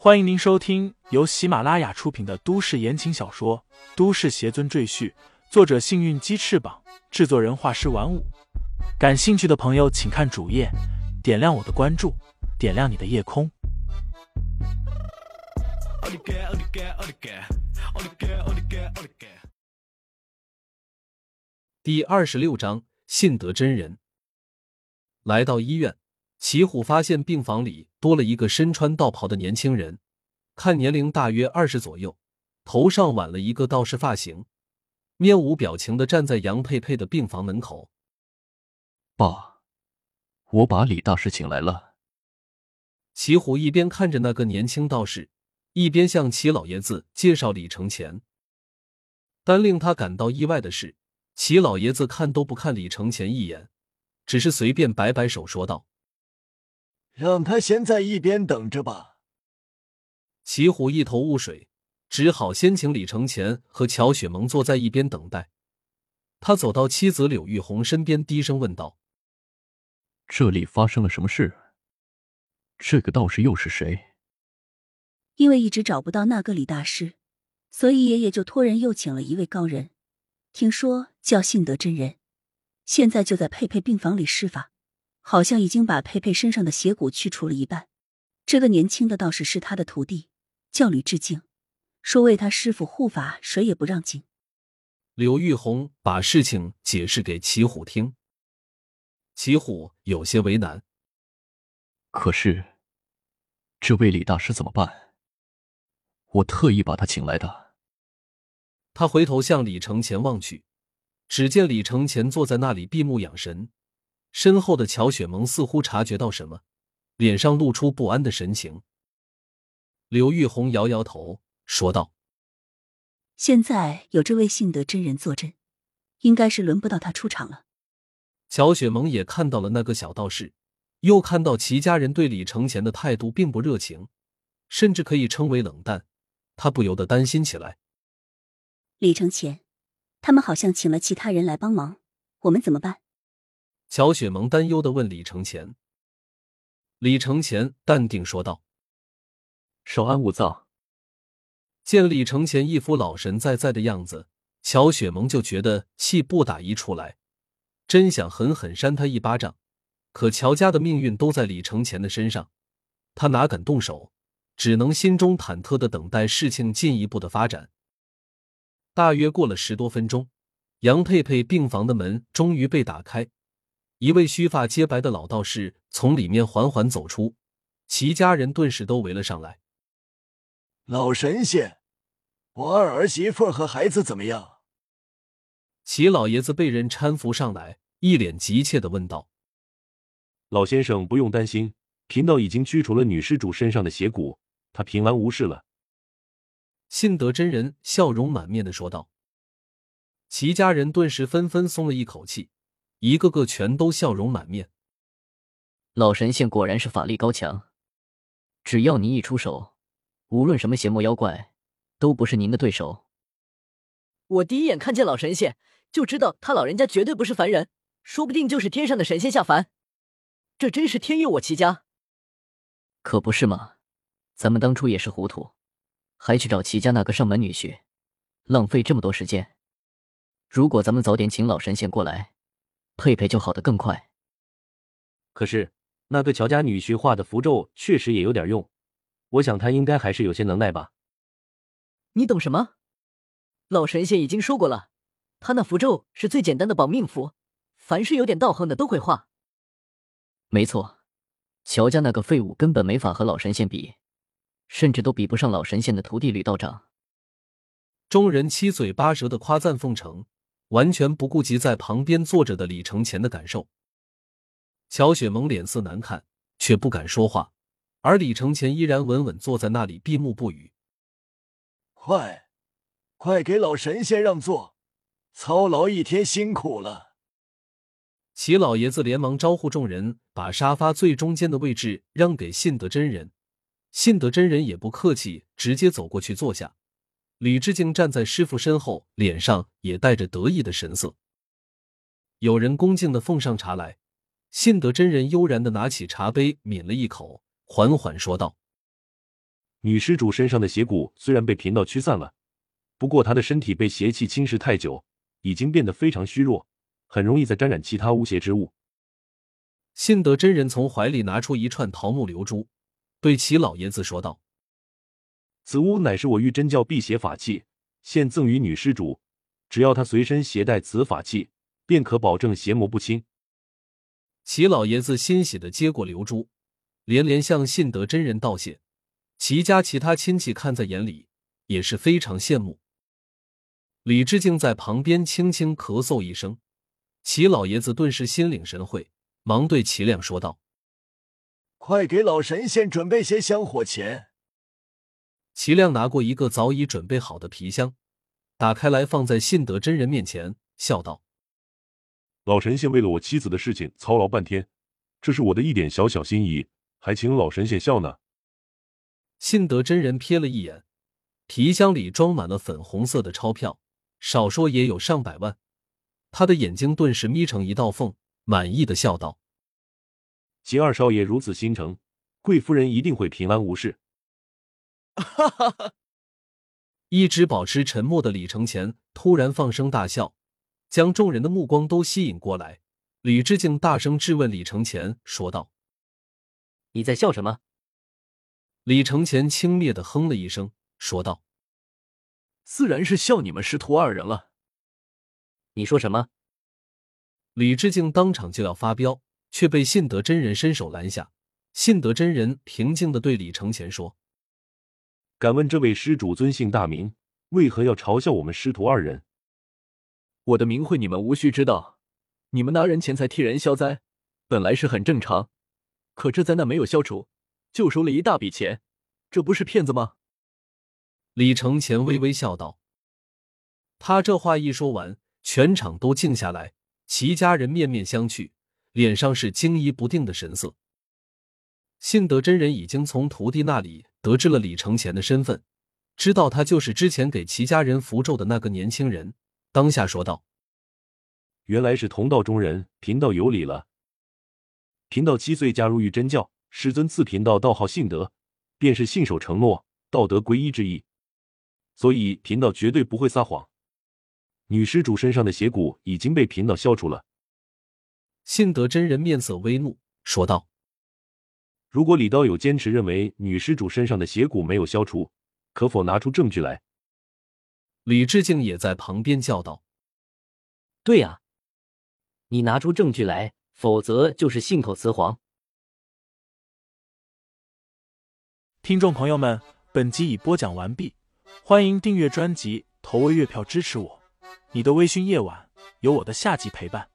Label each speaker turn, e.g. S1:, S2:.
S1: 欢迎您收听由喜马拉雅出品的都市言情小说《都市邪尊赘婿》，作者：幸运鸡翅膀，制作人：画师玩五。感兴趣的朋友，请看主页，点亮我的关注，点亮你的夜空。
S2: 第二十六章：信德真人来到医院。齐虎发现病房里多了一个身穿道袍的年轻人，看年龄大约二十左右，头上挽了一个道士发型，面无表情的站在杨佩佩的病房门口。
S3: 爸，我把李大师请来了。
S2: 齐虎一边看着那个年轻道士，一边向齐老爷子介绍李承前。但令他感到意外的是，齐老爷子看都不看李承前一眼，只是随便摆摆手说道。
S4: 让他先在一边等着吧。
S2: 齐虎一头雾水，只好先请李承前和乔雪萌坐在一边等待。他走到妻子柳玉红身边，低声问道：“
S3: 这里发生了什么事？这个道士又是谁？”
S5: 因为一直找不到那个李大师，所以爷爷就托人又请了一位高人，听说叫信德真人，现在就在佩佩病房里施法。好像已经把佩佩身上的邪骨去除了一半。这个年轻的道士是他的徒弟，叫吕志敬，说为他师傅护法，谁也不让进。
S2: 柳玉红把事情解释给齐虎听，齐虎有些为难。
S3: 可是，这位李大师怎么办？我特意把他请来的。
S2: 他回头向李承前望去，只见李承前坐在那里闭目养神。身后的乔雪萌似乎察觉到什么，脸上露出不安的神情。刘玉红摇摇头，说道：“
S5: 现在有这位幸德真人坐镇，应该是轮不到他出场了。”
S2: 乔雪萌也看到了那个小道士，又看到齐家人对李承前的态度并不热情，甚至可以称为冷淡，他不由得担心起来。
S5: 李承前，他们好像请了其他人来帮忙，我们怎么办？
S2: 乔雪萌担忧的问李承前。李承前淡定说道：“
S3: 稍安勿躁。”
S2: 见李承前一副老神在在的样子，乔雪萌就觉得气不打一处来，真想狠狠扇他一巴掌。可乔家的命运都在李承前的身上，他哪敢动手，只能心中忐忑的等待事情进一步的发展。大约过了十多分钟，杨佩佩病房的门终于被打开。一位须发皆白的老道士从里面缓缓走出，齐家人顿时都围了上来。
S4: 老神仙，我二儿媳妇和孩子怎么样？
S2: 齐老爷子被人搀扶上来，一脸急切的问道：“
S6: 老先生不用担心，贫道已经驱除了女施主身上的邪骨，她平安无事了。”
S2: 信德真人笑容满面的说道。齐家人顿时纷纷松了一口气。一个个全都笑容满面。
S7: 老神仙果然是法力高强，只要您一出手，无论什么邪魔妖怪都不是您的对手。
S8: 我第一眼看见老神仙，就知道他老人家绝对不是凡人，说不定就是天上的神仙下凡。这真是天佑我齐家！
S7: 可不是吗？咱们当初也是糊涂，还去找齐家那个上门女婿，浪费这么多时间。如果咱们早点请老神仙过来。佩佩就好的更快。
S6: 可是那个乔家女婿画的符咒确实也有点用，我想他应该还是有些能耐吧。
S8: 你懂什么？老神仙已经说过了，他那符咒是最简单的保命符，凡是有点道行的都会画。
S7: 没错，乔家那个废物根本没法和老神仙比，甚至都比不上老神仙的徒弟吕道长。
S2: 众人七嘴八舌的夸赞奉承。完全不顾及在旁边坐着的李承前的感受，乔雪萌脸色难看，却不敢说话，而李承前依然稳稳坐在那里，闭目不语。
S4: 快，快给老神仙让座，操劳一天辛苦了。
S2: 齐老爷子连忙招呼众人，把沙发最中间的位置让给信德真人。信德真人也不客气，直接走过去坐下。李志敬站在师傅身后，脸上也带着得意的神色。有人恭敬的奉上茶来，信德真人悠然的拿起茶杯，抿了一口，缓缓说道：“
S6: 女施主身上的邪骨虽然被贫道驱散了，不过她的身体被邪气侵蚀太久，已经变得非常虚弱，很容易再沾染其他污邪之物。
S2: 信德真人从怀里拿出一串桃木流珠，对齐老爷子说道：“
S6: 此物乃是我玉真教辟邪法器，现赠与女施主。只要她随身携带此法器，便可保证邪魔不侵。”
S2: 齐老爷子欣喜的接过流珠，连连向信德真人道谢。齐家其他亲戚看在眼里，也是非常羡慕。李志敬在旁边轻轻咳嗽一声，齐老爷子顿时心领神会，忙对齐亮说道：“
S4: 快给老神仙准备些香火钱。”
S2: 齐亮拿过一个早已准备好的皮箱，打开来放在信德真人面前，笑道。
S9: 老神仙为了我妻子的事情操劳半天，这是我的一点小小心意，还请老神仙笑呢。
S2: 信德真人瞥了一眼，皮箱里装满了粉红色的钞票，少说也有上百万。他的眼睛顿时眯成一道缝，满意的笑道：“
S6: 齐二少爷如此心诚，贵夫人一定会平安无事。”
S4: 哈哈哈！
S2: 一直保持沉默的李承前突然放声大笑。将众人的目光都吸引过来，李志敬大声质问李承前，说道：“
S7: 你在笑什么？”
S2: 李承前轻蔑的哼了一声，说道：“
S3: 自然是笑你们师徒二人了。”
S7: 你说什么？
S2: 李志敬当场就要发飙，却被信德真人伸手拦下。信德真人平静的对李承前说：“
S6: 敢问这位施主尊姓大名？为何要嘲笑我们师徒二人？”
S3: 我的名讳你们无需知道，你们拿人钱财替人消灾，本来是很正常。可这灾难没有消除，就收了一大笔钱，这不是骗子吗？
S2: 李承前微微笑道。他这话一说完，全场都静下来，齐家人面面相觑，脸上是惊疑不定的神色。信德真人已经从徒弟那里得知了李承前的身份，知道他就是之前给齐家人符咒的那个年轻人。当下说道：“
S6: 原来是同道中人，贫道有礼了。贫道七岁加入玉真教，师尊赐贫道道号信德，便是信守承诺、道德归一之意。所以贫道绝对不会撒谎。女施主身上的邪骨已经被贫道消除了。”
S2: 信德真人面色微怒，说道：“
S6: 如果李道友坚持认为女施主身上的邪骨没有消除，可否拿出证据来？”
S2: 李志敬也在旁边叫道：“
S7: 对呀，你拿出证据来，否则就是信口雌黄。”
S1: 听众朋友们，本集已播讲完毕，欢迎订阅专辑，投喂月票支持我。你的微醺夜晚，有我的下集陪伴。